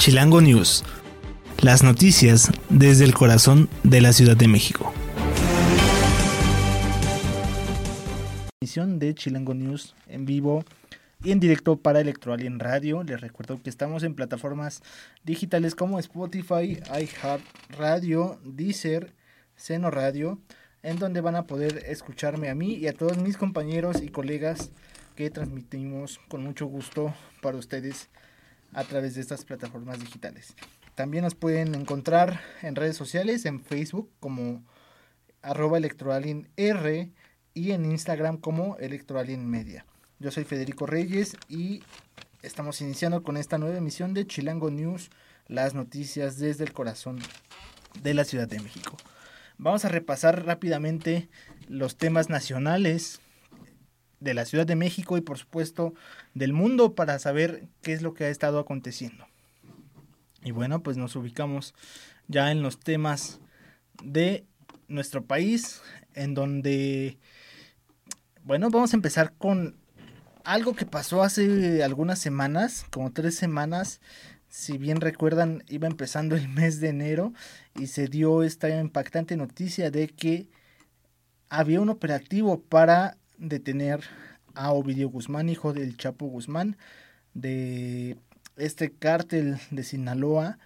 Chilango News. Las noticias desde el corazón de la Ciudad de México. Emisión de Chilango News en vivo y en directo para Electroalien Radio. Les recuerdo que estamos en plataformas digitales como Spotify, iHeartRadio, Deezer, Seno Radio, en donde van a poder escucharme a mí y a todos mis compañeros y colegas que transmitimos con mucho gusto para ustedes a través de estas plataformas digitales. También nos pueden encontrar en redes sociales, en Facebook como arroba R y en Instagram como Electroalien Media. Yo soy Federico Reyes y estamos iniciando con esta nueva emisión de Chilango News, las noticias desde el corazón de la Ciudad de México. Vamos a repasar rápidamente los temas nacionales de la Ciudad de México y por supuesto del mundo para saber qué es lo que ha estado aconteciendo. Y bueno, pues nos ubicamos ya en los temas de nuestro país, en donde, bueno, vamos a empezar con algo que pasó hace algunas semanas, como tres semanas, si bien recuerdan, iba empezando el mes de enero y se dio esta impactante noticia de que había un operativo para detener a Ovidio Guzmán, hijo del Chapo Guzmán, de este cártel de Sinaloa.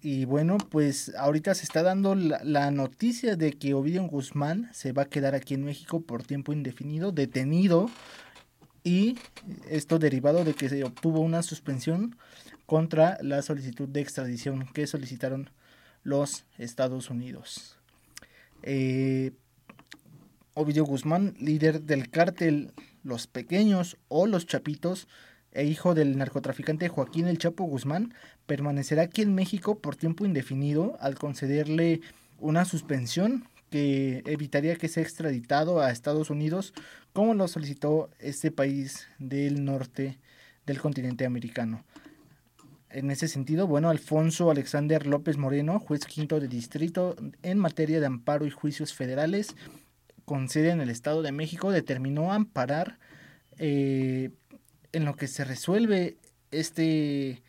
Y bueno, pues ahorita se está dando la, noticia de que Ovidio Guzmán se va a quedar aquí en México por tiempo indefinido, detenido. Y esto derivado de que se obtuvo una suspensión contra la solicitud de extradición que solicitaron los Estados Unidos. Eh, Ovidio Guzmán, líder del cártel Los Pequeños o Los Chapitos, e hijo del narcotraficante Joaquín El Chapo Guzmán, permanecerá aquí en México por tiempo indefinido al concederle una suspensión que evitaría que sea extraditado a Estados Unidos, como lo solicitó este país del norte del continente americano. En ese sentido, bueno, Alfonso Alexander López Moreno, juez quinto de distrito en materia de amparo y juicios federales, con sede en el Estado de México, determinó amparar eh, en lo que se resuelve este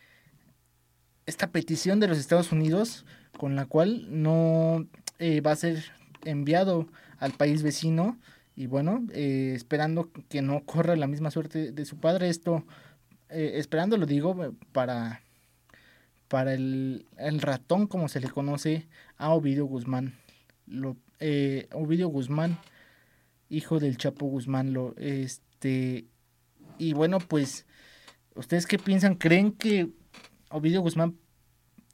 esta petición de los Estados Unidos con la cual no eh, va a ser enviado al país vecino y bueno eh, esperando que no corra la misma suerte de su padre. Esto esperando lo digo para para el, el, ratón como se le conoce a Ovidio Guzmán lo, eh, Ovidio Guzmán, hijo del Chapo Guzmán, lo, este, y bueno, pues, ¿ustedes qué piensan? ¿Creen que Ovidio Guzmán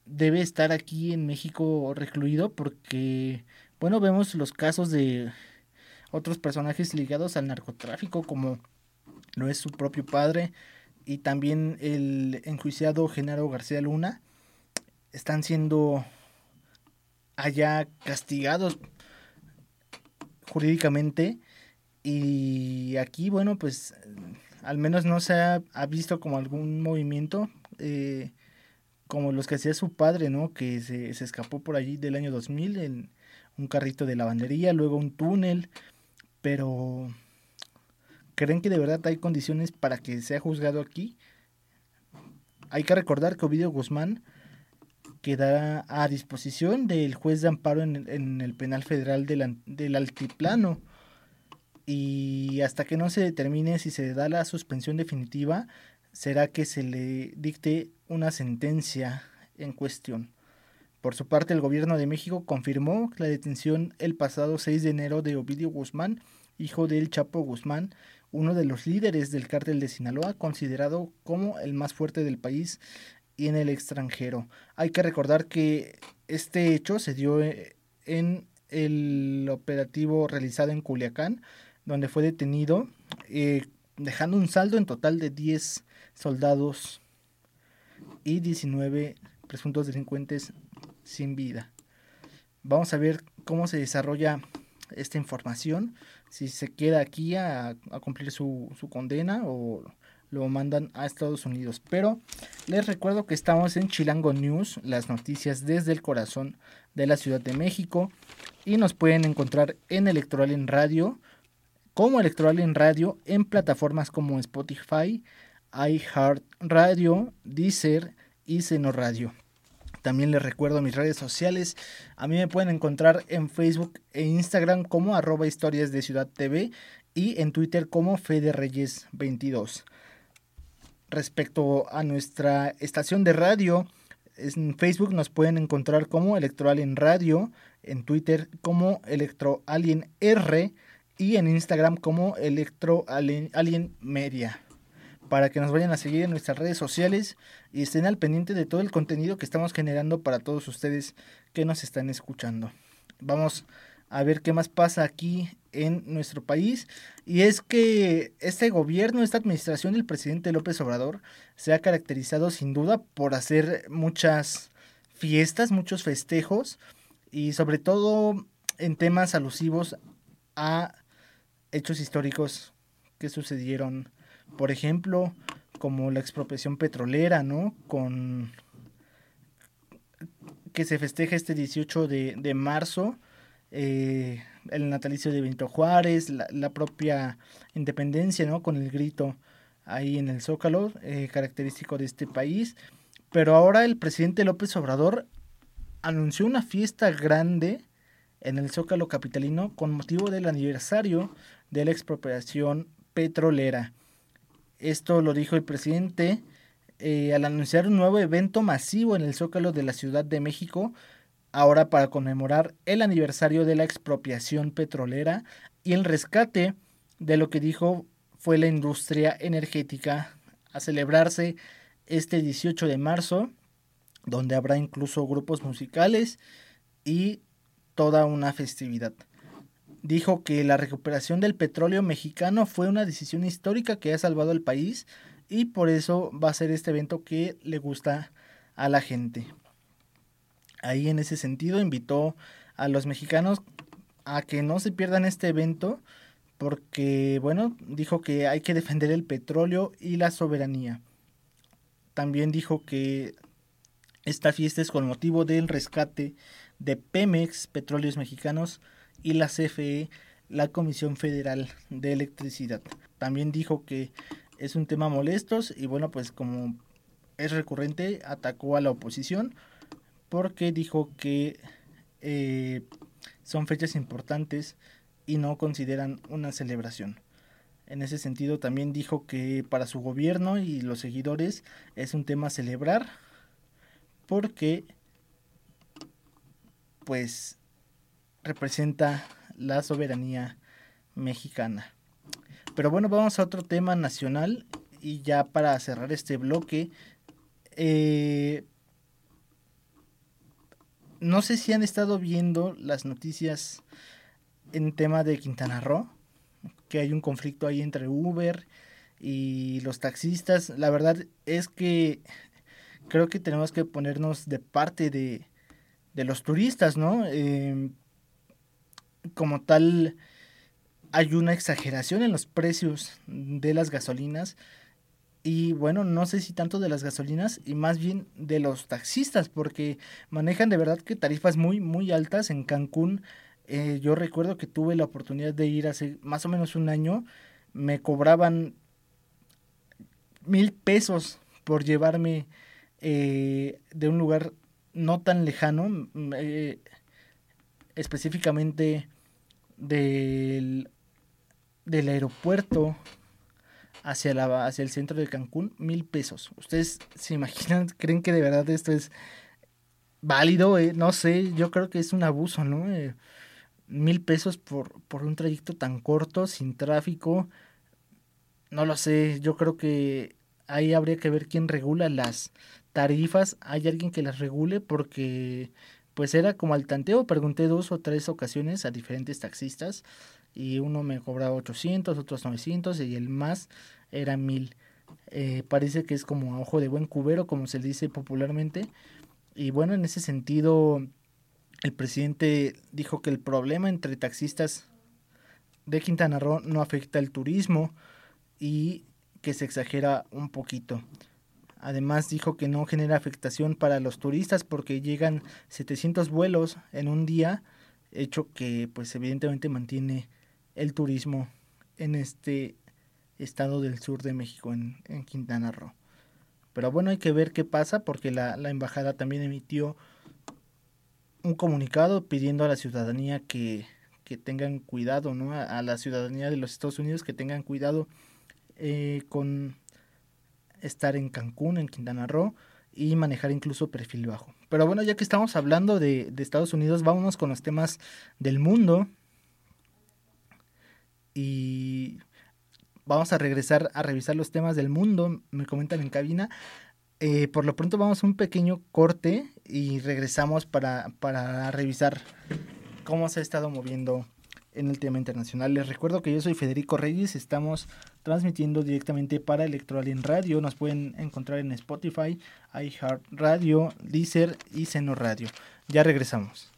debe estar aquí en México recluido? Porque, bueno, vemos los casos de otros personajes ligados al narcotráfico, como lo es su propio padre, y también el enjuiciado Genaro García Luna, están siendo allá castigados jurídicamente y aquí bueno pues al menos no se ha, visto como algún movimiento eh, como los que hacía su padre no que se, escapó por allí del año 2000 en un carrito de lavandería luego un túnel pero creen que de verdad hay condiciones para que sea juzgado aquí hay que recordar que Ovidio Guzmán quedará a disposición del juez de amparo en, el penal federal del, altiplano y hasta que no se determine si se da la suspensión definitiva será que se le dicte una sentencia en cuestión. Por su parte, el gobierno de México confirmó la detención el pasado 6 de enero de Ovidio Guzmán, hijo del Chapo Guzmán, uno de los líderes del cártel de Sinaloa, considerado como el más fuerte del país y en el extranjero. Hay que recordar que este hecho se dio eh, en el operativo realizado en Culiacán, donde fue detenido, eh, dejando un saldo en total de 10 soldados y 19 presuntos delincuentes sin vida. Vamos a ver cómo se desarrolla esta información, si se queda aquí a, cumplir su, su condena o lo mandan a Estados Unidos. Pero les recuerdo que estamos en Chilango News, las noticias desde el corazón de la Ciudad de México. Y nos pueden encontrar en Electoral en Radio, como Electoral en Radio, en plataformas como Spotify, iHeartRadio, Deezer y Seno Radio. También les recuerdo mis redes sociales. A mí me pueden encontrar en Facebook e Instagram como arroba historias de Ciudad TV y en Twitter como Fede Reyes 22. Respecto a nuestra estación de radio, en Facebook nos pueden encontrar como Electroalien Radio, en Twitter como Electroalien R y en Instagram como Electroalien Media para que nos vayan a seguir en nuestras redes sociales y estén al pendiente de todo el contenido que estamos generando para todos ustedes que nos están escuchando. Vamos a ver qué más pasa aquí en nuestro país. Y es que este gobierno, esta administración del presidente López Obrador se ha caracterizado sin duda por hacer muchas fiestas, muchos festejos y sobre todo en temas alusivos a hechos históricos que sucedieron por ejemplo, como la expropiación petrolera, ¿no? Con que se festeja este 18 de, marzo, eh, el natalicio de Benito Juárez, la, propia independencia, ¿no? Con el grito ahí en el Zócalo, eh, característico de este país. Pero ahora el presidente López Obrador anunció una fiesta grande en el Zócalo capitalino con motivo del aniversario de la expropiación petrolera. Esto lo dijo el presidente eh, al anunciar un nuevo evento masivo en el Zócalo de la Ciudad de México, ahora para conmemorar el aniversario de la expropiación petrolera y el rescate de lo que dijo fue la industria energética, a celebrarse este 18 de marzo, donde habrá incluso grupos musicales y toda una festividad dijo que la recuperación del petróleo mexicano fue una decisión histórica que ha salvado al país y por eso va a ser este evento que le gusta a la gente. Ahí en ese sentido invitó a los mexicanos a que no se pierdan este evento porque, bueno, dijo que hay que defender el petróleo y la soberanía. También dijo que esta fiesta es con motivo del rescate de Pemex, Petróleos Mexicanos, y la CFE, la Comisión Federal de Electricidad. También dijo que es un tema molestos y bueno, pues como es recurrente, atacó a la oposición porque dijo que eh, son fechas importantes y no consideran una celebración. En ese sentido también dijo que para su gobierno y los seguidores es un tema celebrar porque pues representa la soberanía mexicana. Pero bueno, vamos a otro tema nacional y ya para cerrar este bloque, eh, no sé si han estado viendo las noticias en tema de Quintana Roo, que hay un conflicto ahí entre Uber y los taxistas. La verdad es que creo que tenemos que ponernos de parte de, de los turistas, ¿no? Eh, como tal hay una exageración en los precios de las gasolinas y bueno, no sé si tanto de las gasolinas y más bien de los taxistas porque manejan de verdad que tarifas muy muy altas en Cancún. Eh, yo recuerdo que tuve la oportunidad de ir hace más o menos un año, me cobraban mil pesos por llevarme eh, de un lugar no tan lejano, eh, específicamente del, del aeropuerto hacia, la, hacia el centro de Cancún, mil pesos. ¿Ustedes se imaginan, creen que de verdad esto es válido? Eh, no sé, yo creo que es un abuso, ¿no? Eh, mil pesos por, por un trayecto tan corto, sin tráfico. No lo sé, yo creo que ahí habría que ver quién regula las tarifas. Hay alguien que las regule porque pues era como al tanteo, pregunté dos o tres ocasiones a diferentes taxistas y uno me cobraba 800, otros 900 y el más era 1000. Eh, parece que es como a ojo de buen cubero, como se dice popularmente. Y bueno, en ese sentido, el presidente dijo que el problema entre taxistas de Quintana Roo no afecta el turismo y que se exagera un poquito. Además dijo que no genera afectación para los turistas porque llegan 700 vuelos en un día, hecho que pues evidentemente mantiene el turismo en este estado del sur de México, en, Quintana Roo. Pero bueno, hay que ver qué pasa porque la, la embajada también emitió un comunicado pidiendo a la ciudadanía que, que tengan cuidado, ¿no? A, la ciudadanía de los Estados Unidos que tengan cuidado eh, con estar en Cancún, en Quintana Roo y manejar incluso perfil bajo. Pero bueno, ya que estamos hablando de, de Estados Unidos, vámonos con los temas del mundo. Y vamos a regresar a revisar los temas del mundo, me comentan en cabina. Eh, por lo pronto vamos a un pequeño corte y regresamos para, para revisar cómo se ha estado moviendo en el tema internacional. Les recuerdo que yo soy Federico Reyes, estamos transmitiendo directamente para en Radio. Nos pueden encontrar en Spotify, iHeartRadio, Deezer y Seno Radio. Ya regresamos.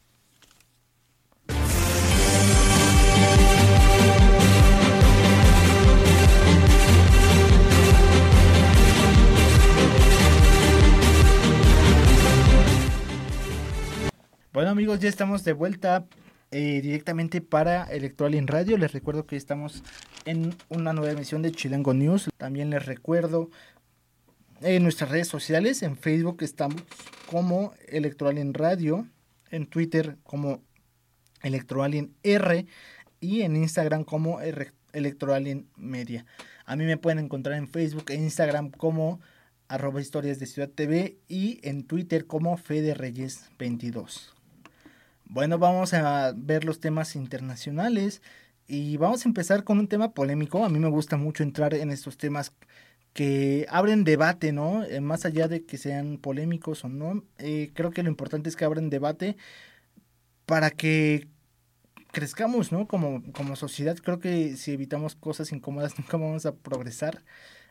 Bueno amigos, ya estamos de vuelta eh, directamente para Electoral en Radio. Les recuerdo que estamos en una nueva emisión de Chilango News. También les recuerdo en nuestras redes sociales, en Facebook estamos como Electoral en Radio, en Twitter como Electoral en R y en Instagram como Electoral en Media. A mí me pueden encontrar en Facebook e Instagram como arroba historias de Ciudad TV y en Twitter como Fede Reyes 22. Bueno, vamos a ver los temas internacionales y vamos a empezar con un tema polémico. A mí me gusta mucho entrar en estos temas que abren debate, ¿no? Eh, más allá de que sean polémicos o no, eh, creo que lo importante es que abren debate para que crezcamos, ¿no? Como, como sociedad, creo que si evitamos cosas incómodas nunca vamos a progresar.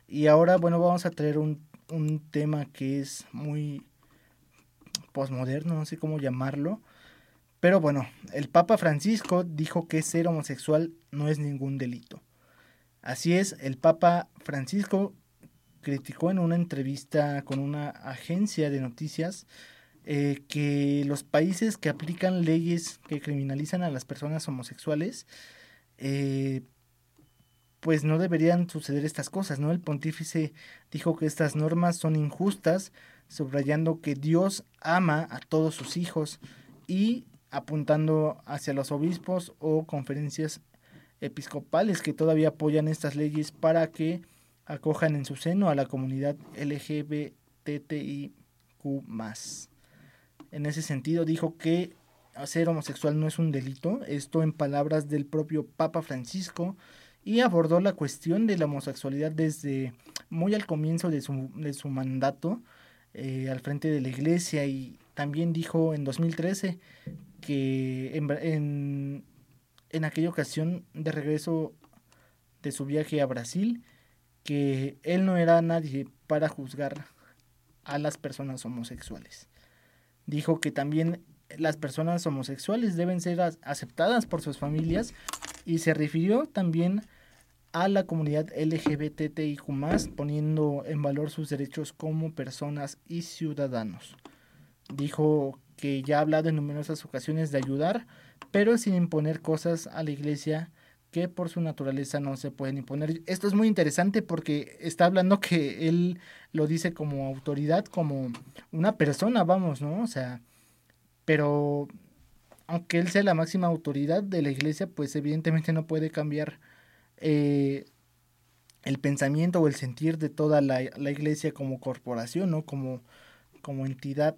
Y ahora, bueno, vamos a traer un, un tema que es muy posmoderno, no sé cómo llamarlo, pero bueno, el Papa Francisco dijo que ser homosexual no es ningún delito. Así es, el Papa Francisco criticó en una entrevista con una agencia de noticias eh, que los países que aplican leyes que criminalizan a las personas homosexuales, eh, pues no deberían suceder estas cosas, ¿no? El pontífice dijo que estas normas son injustas, subrayando que Dios ama a todos sus hijos y apuntando hacia los obispos o conferencias episcopales que todavía apoyan estas leyes para que acojan en su seno a la comunidad LGBTIQ. En ese sentido dijo que ser homosexual no es un delito, esto en palabras del propio Papa Francisco, y abordó la cuestión de la homosexualidad desde muy al comienzo de su, de su mandato eh, al frente de la iglesia y también dijo en 2013 que en, en, aquella ocasión de regreso de su viaje a Brasil, que él no era nadie para juzgar a las personas homosexuales. Dijo que también las personas homosexuales deben ser aceptadas por sus familias y se refirió también a la comunidad LGBTIQ poniendo en valor sus derechos como personas y ciudadanos. Dijo que ya ha hablado en numerosas ocasiones de ayudar, pero sin imponer cosas a la iglesia que por su naturaleza no se pueden imponer. Esto es muy interesante porque está hablando que él lo dice como autoridad, como una persona, vamos, ¿no? O sea, pero aunque él sea la máxima autoridad de la iglesia, pues evidentemente no puede cambiar eh, el pensamiento o el sentir de toda la, la iglesia como corporación, ¿no? Como, como entidad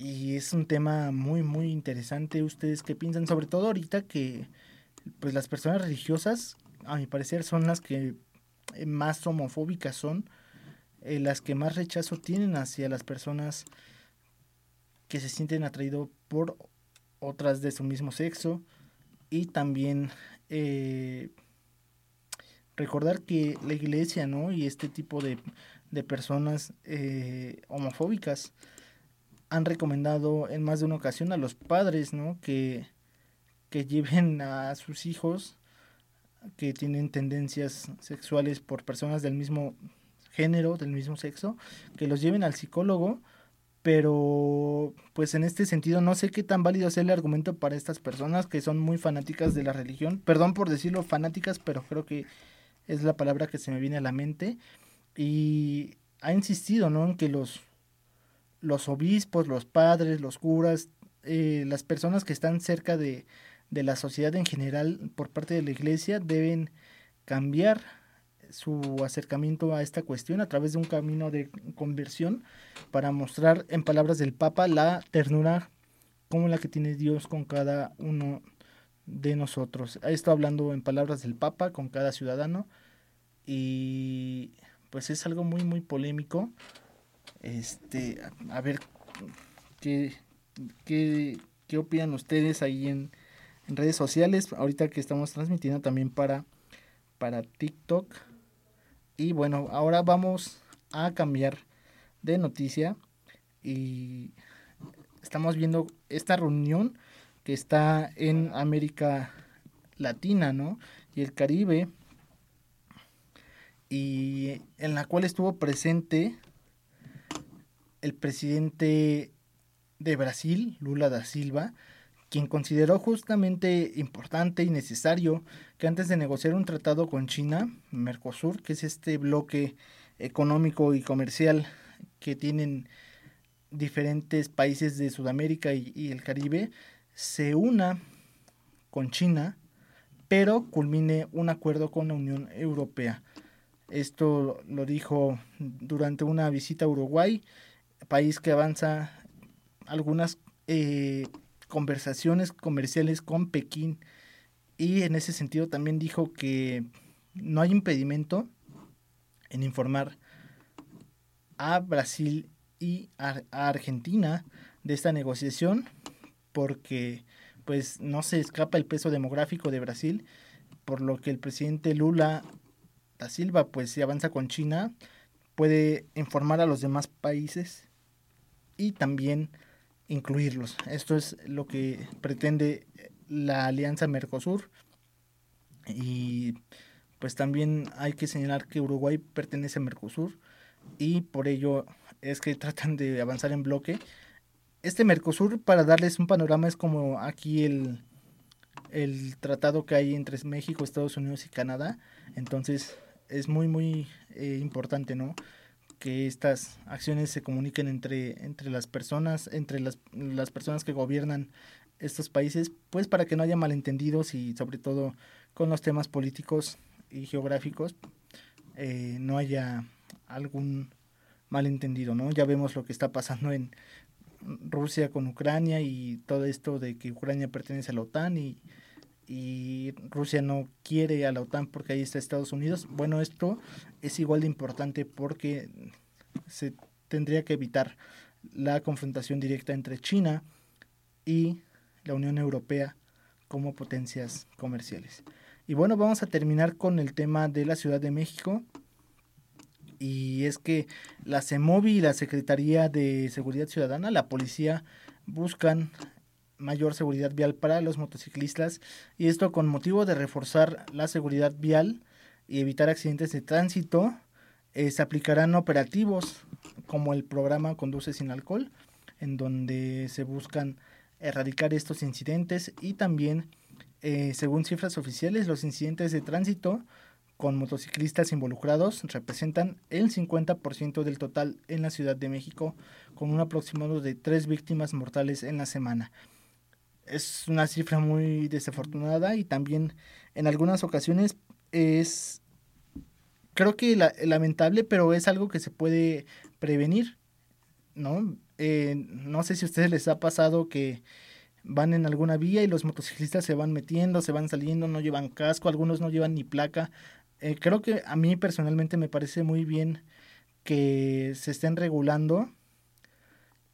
y es un tema muy, muy interesante. ¿Ustedes qué piensan? Sobre todo ahorita que pues las personas religiosas, a mi parecer, son las que eh, más homofóbicas son, eh, las que más rechazo tienen hacia las personas que se sienten atraídos por otras de su mismo sexo. Y también eh, recordar que la iglesia, ¿no? Y este tipo de, de personas homofóbicas han recomendado en más de una ocasión a los padres, ¿no? Que, que lleven a sus hijos que tienen tendencias sexuales por personas del mismo género, del mismo sexo, que los lleven al psicólogo, pero pues en este sentido no sé qué tan válido es el argumento para estas personas que son muy fanáticas de la religión, perdón por decirlo fanáticas, pero creo que es la palabra que se me viene a la mente y ha insistido, ¿no? En que los, los obispos, los padres, los curas, eh, las personas que están cerca de, de la sociedad en general por parte de la iglesia deben cambiar su acercamiento a esta cuestión a través de un camino de conversión para mostrar en palabras del Papa la ternura como la que tiene Dios con cada uno de nosotros. Esto hablando en palabras del Papa con cada ciudadano y pues es algo muy muy polémico. Este, a ver qué, qué, qué opinan ustedes ahí en, en redes sociales, ahorita que estamos transmitiendo también para, para TikTok. Y bueno, ahora vamos a cambiar de noticia y estamos viendo esta reunión que está en América Latina, ¿no? Y el Caribe, y en la cual estuvo presente el presidente de Brasil, Lula da Silva, quien consideró justamente importante y necesario que antes de negociar un tratado con China, Mercosur, que es este bloque económico y comercial que tienen diferentes países de Sudamérica y, el Caribe, se una con China, pero culmine un acuerdo con la Unión Europea. Esto lo dijo durante una visita a Uruguay, país que avanza algunas eh, conversaciones comerciales con Pekín. Y en ese sentido también dijo que no hay impedimento en informar a Brasil y a, Argentina de esta negociación porque pues no se escapa el peso demográfico de Brasil por lo que el presidente Lula da Silva pues si avanza con China puede informar a los demás países y también incluirlos. Esto es lo que pretende la alianza Mercosur. Y pues también hay que señalar que Uruguay pertenece a Mercosur y por ello es que tratan de avanzar en bloque. Este Mercosur, para darles un panorama, es como aquí el, el tratado que hay entre México, Estados Unidos y Canadá. Entonces es muy, muy eh, importante, ¿no? Que estas acciones se comuniquen entre, entre las personas, entre las, las personas que gobiernan estos países, pues para que no haya malentendidos y sobre todo con los temas políticos y geográficos eh, no haya algún malentendido, ¿no? Ya vemos lo que está pasando en Rusia con Ucrania y todo esto de que Ucrania pertenece a la OTAN y, y Rusia no quiere a la OTAN porque ahí está Estados Unidos. Bueno, esto es igual de importante porque se tendría que evitar la confrontación directa entre China y la Unión Europea como potencias comerciales. Y bueno, vamos a terminar con el tema de la Ciudad de México. Y es que la CEMOVI y la Secretaría de Seguridad Ciudadana, la policía, buscan mayor seguridad vial para los motociclistas y esto con motivo de reforzar la seguridad vial y evitar accidentes de tránsito. Eh, se aplicarán operativos como el programa Conduce sin alcohol, en donde se buscan erradicar estos incidentes y también, eh, según cifras oficiales, los incidentes de tránsito con motociclistas involucrados representan el 50% del total en la Ciudad de México, con un aproximado de tres víctimas mortales en la semana es una cifra muy desafortunada y también en algunas ocasiones es creo que lamentable pero es algo que se puede prevenir no eh, no sé si a ustedes les ha pasado que van en alguna vía y los motociclistas se van metiendo se van saliendo no llevan casco algunos no llevan ni placa. Eh, creo que a mí personalmente me parece muy bien que se estén regulando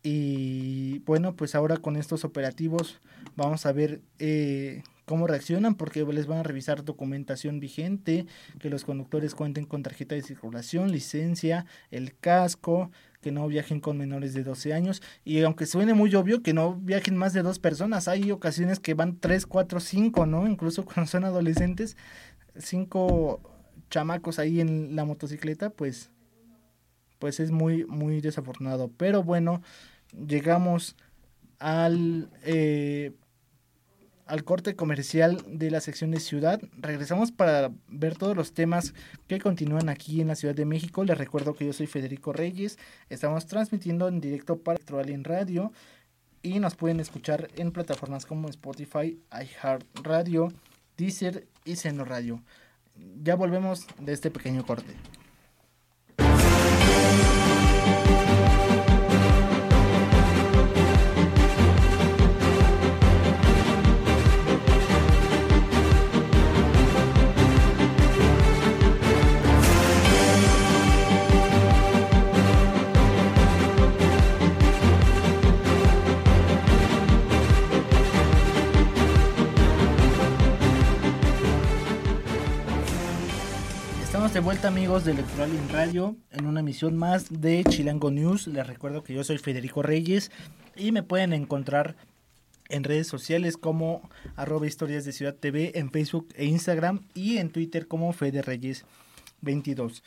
y bueno, pues ahora con estos operativos vamos a ver eh, cómo reaccionan porque les van a revisar documentación vigente, que los conductores cuenten con tarjeta de circulación, licencia, el casco, que no viajen con menores de 12 años y aunque suene muy obvio que no viajen más de dos personas, hay ocasiones que van tres, cuatro, cinco, ¿no? Incluso cuando son adolescentes, cinco chamacos ahí en la motocicleta, pues pues es muy muy desafortunado, pero bueno, llegamos al, eh, al corte comercial de la sección de ciudad. Regresamos para ver todos los temas que continúan aquí en la Ciudad de México. Les recuerdo que yo soy Federico Reyes. Estamos transmitiendo en directo para en Radio y nos pueden escuchar en plataformas como Spotify, iHeartRadio, Deezer y Seno Radio. Ya volvemos de este pequeño corte. De vuelta amigos de Electoral en Radio en una emisión más de Chilango News. Les recuerdo que yo soy Federico Reyes y me pueden encontrar en redes sociales como arroba historias de Ciudad TV en Facebook e Instagram y en Twitter como Fede Reyes 22.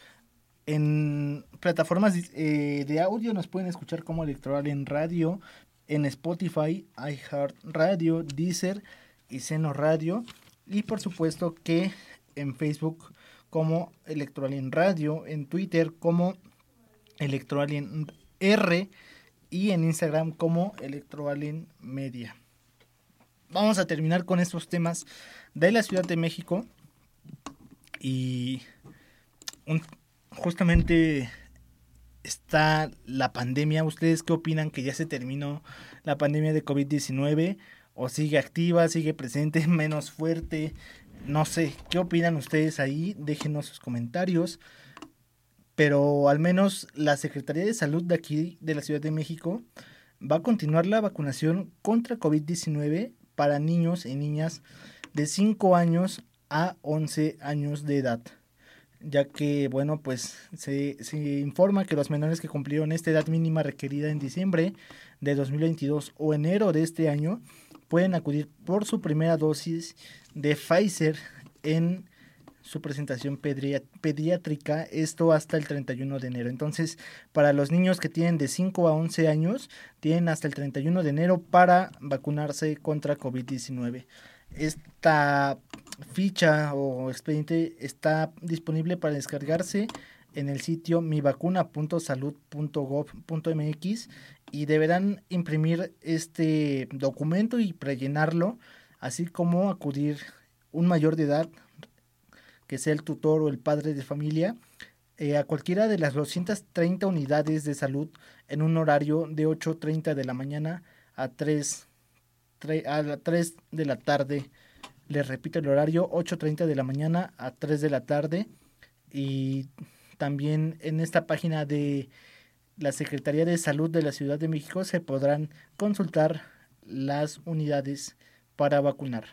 En plataformas eh, de audio nos pueden escuchar como Electoral en Radio, en Spotify, iHeartRadio, Deezer y Seno Radio. Y por supuesto que en Facebook como Electroalien Radio, en Twitter como Electroalien R y en Instagram como Electroalien Media. Vamos a terminar con estos temas de la Ciudad de México y justamente está la pandemia. ¿Ustedes qué opinan que ya se terminó la pandemia de COVID-19? ¿O sigue activa, sigue presente, menos fuerte? No sé, ¿qué opinan ustedes ahí? Déjenos sus comentarios. Pero al menos la Secretaría de Salud de aquí, de la Ciudad de México, va a continuar la vacunación contra COVID-19 para niños y niñas de 5 años a 11 años de edad. Ya que, bueno, pues se, se informa que los menores que cumplieron esta edad mínima requerida en diciembre de 2022 o enero de este año pueden acudir por su primera dosis de Pfizer en su presentación pediátrica, esto hasta el 31 de enero. Entonces, para los niños que tienen de 5 a 11 años, tienen hasta el 31 de enero para vacunarse contra COVID-19. Esta ficha o expediente está disponible para descargarse en el sitio mivacuna.salud.gov.mx y deberán imprimir este documento y prellenarlo, así como acudir un mayor de edad, que sea el tutor o el padre de familia, eh, a cualquiera de las 230 unidades de salud en un horario de 8.30 de la mañana a 3, a 3 de la tarde. Les repito el horario, 8.30 de la mañana a 3 de la tarde. Y también en esta página de la Secretaría de Salud de la Ciudad de México se podrán consultar las unidades para vacunar.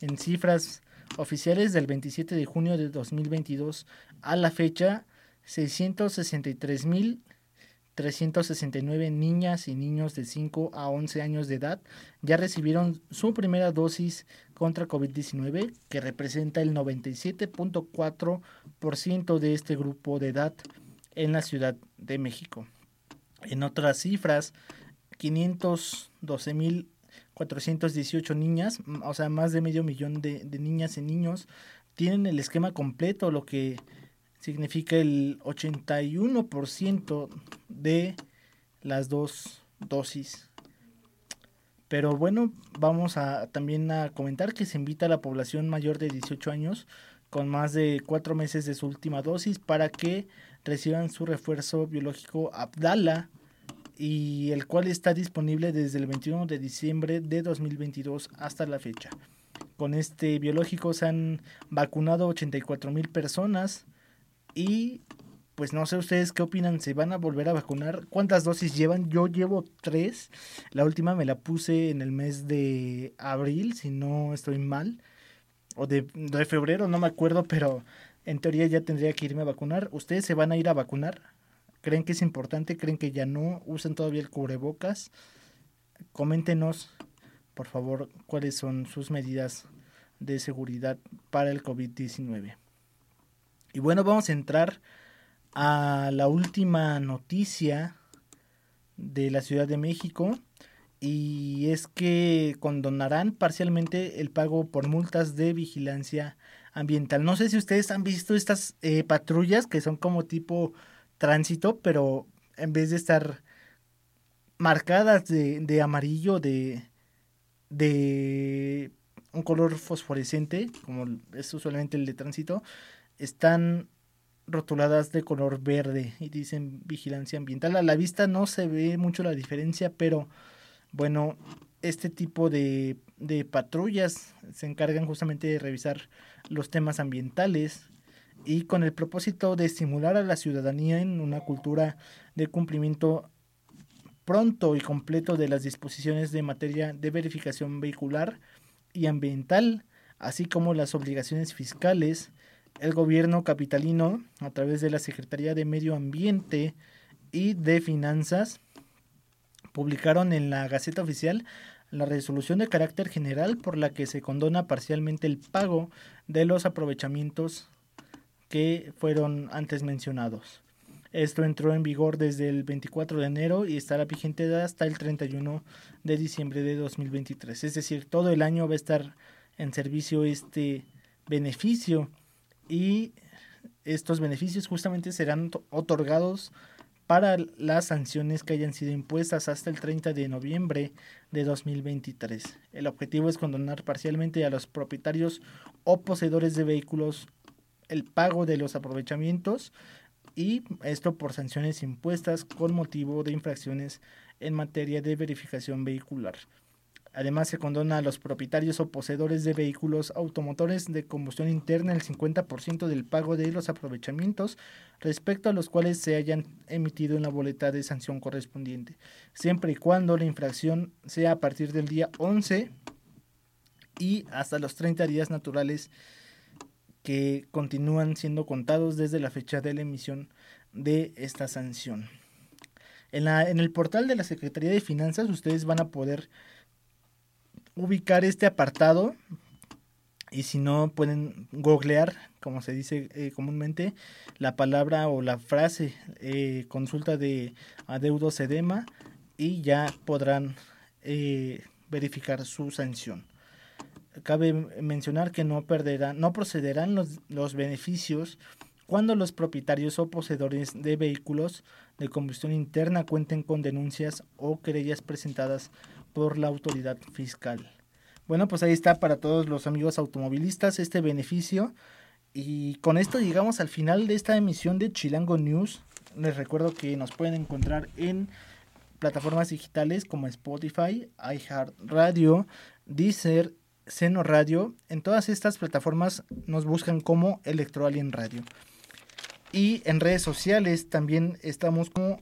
En cifras oficiales del 27 de junio de 2022 a la fecha, 663.369 niñas y niños de 5 a 11 años de edad ya recibieron su primera dosis contra COVID-19, que representa el 97.4% de este grupo de edad en la Ciudad de México. En otras cifras, 512.418 niñas, o sea, más de medio millón de, de niñas y niños, tienen el esquema completo, lo que significa el 81% de las dos dosis. Pero bueno, vamos a también a comentar que se invita a la población mayor de 18 años con más de cuatro meses de su última dosis para que reciban su refuerzo biológico Abdala y el cual está disponible desde el 21 de diciembre de 2022 hasta la fecha. Con este biológico se han vacunado 84 mil personas y pues no sé ustedes qué opinan, ¿se van a volver a vacunar? ¿Cuántas dosis llevan? Yo llevo tres, la última me la puse en el mes de abril, si no estoy mal, o de, de febrero, no me acuerdo, pero en teoría ya tendría que irme a vacunar. ¿Ustedes se van a ir a vacunar? ¿Creen que es importante? ¿Creen que ya no? ¿Usan todavía el cubrebocas? Coméntenos, por favor, cuáles son sus medidas de seguridad para el COVID-19. Y bueno, vamos a entrar a la última noticia de la Ciudad de México. y es que condonarán parcialmente el pago por multas de vigilancia ambiental. No sé si ustedes han visto estas eh, patrullas que son como tipo tránsito, pero en vez de estar marcadas de, de amarillo, de, de un color fosforescente, como es usualmente el de tránsito, están rotuladas de color verde y dicen vigilancia ambiental. A la vista no se ve mucho la diferencia, pero bueno, este tipo de, de patrullas se encargan justamente de revisar los temas ambientales y con el propósito de estimular a la ciudadanía en una cultura de cumplimiento pronto y completo de las disposiciones de materia de verificación vehicular y ambiental, así como las obligaciones fiscales, el gobierno capitalino, a través de la Secretaría de Medio Ambiente y de Finanzas, publicaron en la Gaceta Oficial la resolución de carácter general por la que se condona parcialmente el pago de los aprovechamientos que fueron antes mencionados. Esto entró en vigor desde el 24 de enero y estará vigente hasta el 31 de diciembre de 2023. Es decir, todo el año va a estar en servicio este beneficio y estos beneficios justamente serán otorgados para las sanciones que hayan sido impuestas hasta el 30 de noviembre de 2023. El objetivo es condonar parcialmente a los propietarios o poseedores de vehículos el pago de los aprovechamientos y esto por sanciones impuestas con motivo de infracciones en materia de verificación vehicular. Además, se condona a los propietarios o poseedores de vehículos automotores de combustión interna el 50% del pago de los aprovechamientos respecto a los cuales se hayan emitido en la boleta de sanción correspondiente, siempre y cuando la infracción sea a partir del día 11 y hasta los 30 días naturales que continúan siendo contados desde la fecha de la emisión de esta sanción. En, la, en el portal de la Secretaría de Finanzas ustedes van a poder ubicar este apartado y si no pueden googlear, como se dice eh, comúnmente, la palabra o la frase eh, consulta de adeudo sedema y ya podrán eh, verificar su sanción. Cabe mencionar que no perderán, no procederán los, los beneficios cuando los propietarios o poseedores de vehículos de combustión interna cuenten con denuncias o querellas presentadas por la autoridad fiscal. Bueno, pues ahí está para todos los amigos automovilistas este beneficio. Y con esto llegamos al final de esta emisión de Chilango News. Les recuerdo que nos pueden encontrar en plataformas digitales como Spotify, iHeartRadio, Deezer, Seno Radio. En todas estas plataformas nos buscan como Electroalien Radio. Y en redes sociales también estamos como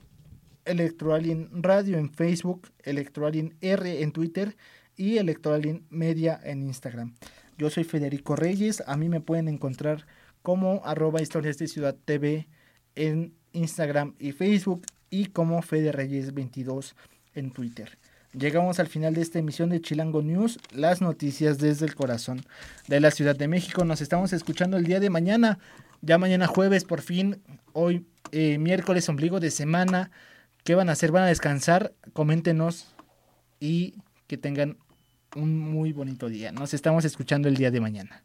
Electroalien Radio en Facebook, Electroalien R en Twitter y Electroalien Media en Instagram. Yo soy Federico Reyes, a mí me pueden encontrar como arroba historias de ciudad TV en Instagram y Facebook y como Fede Reyes 22 en Twitter. Llegamos al final de esta emisión de Chilango News, las noticias desde el corazón de la Ciudad de México. Nos estamos escuchando el día de mañana, ya mañana jueves por fin, hoy eh, miércoles ombligo de semana. ¿Qué van a hacer? ¿Van a descansar? Coméntenos y que tengan un muy bonito día. Nos estamos escuchando el día de mañana.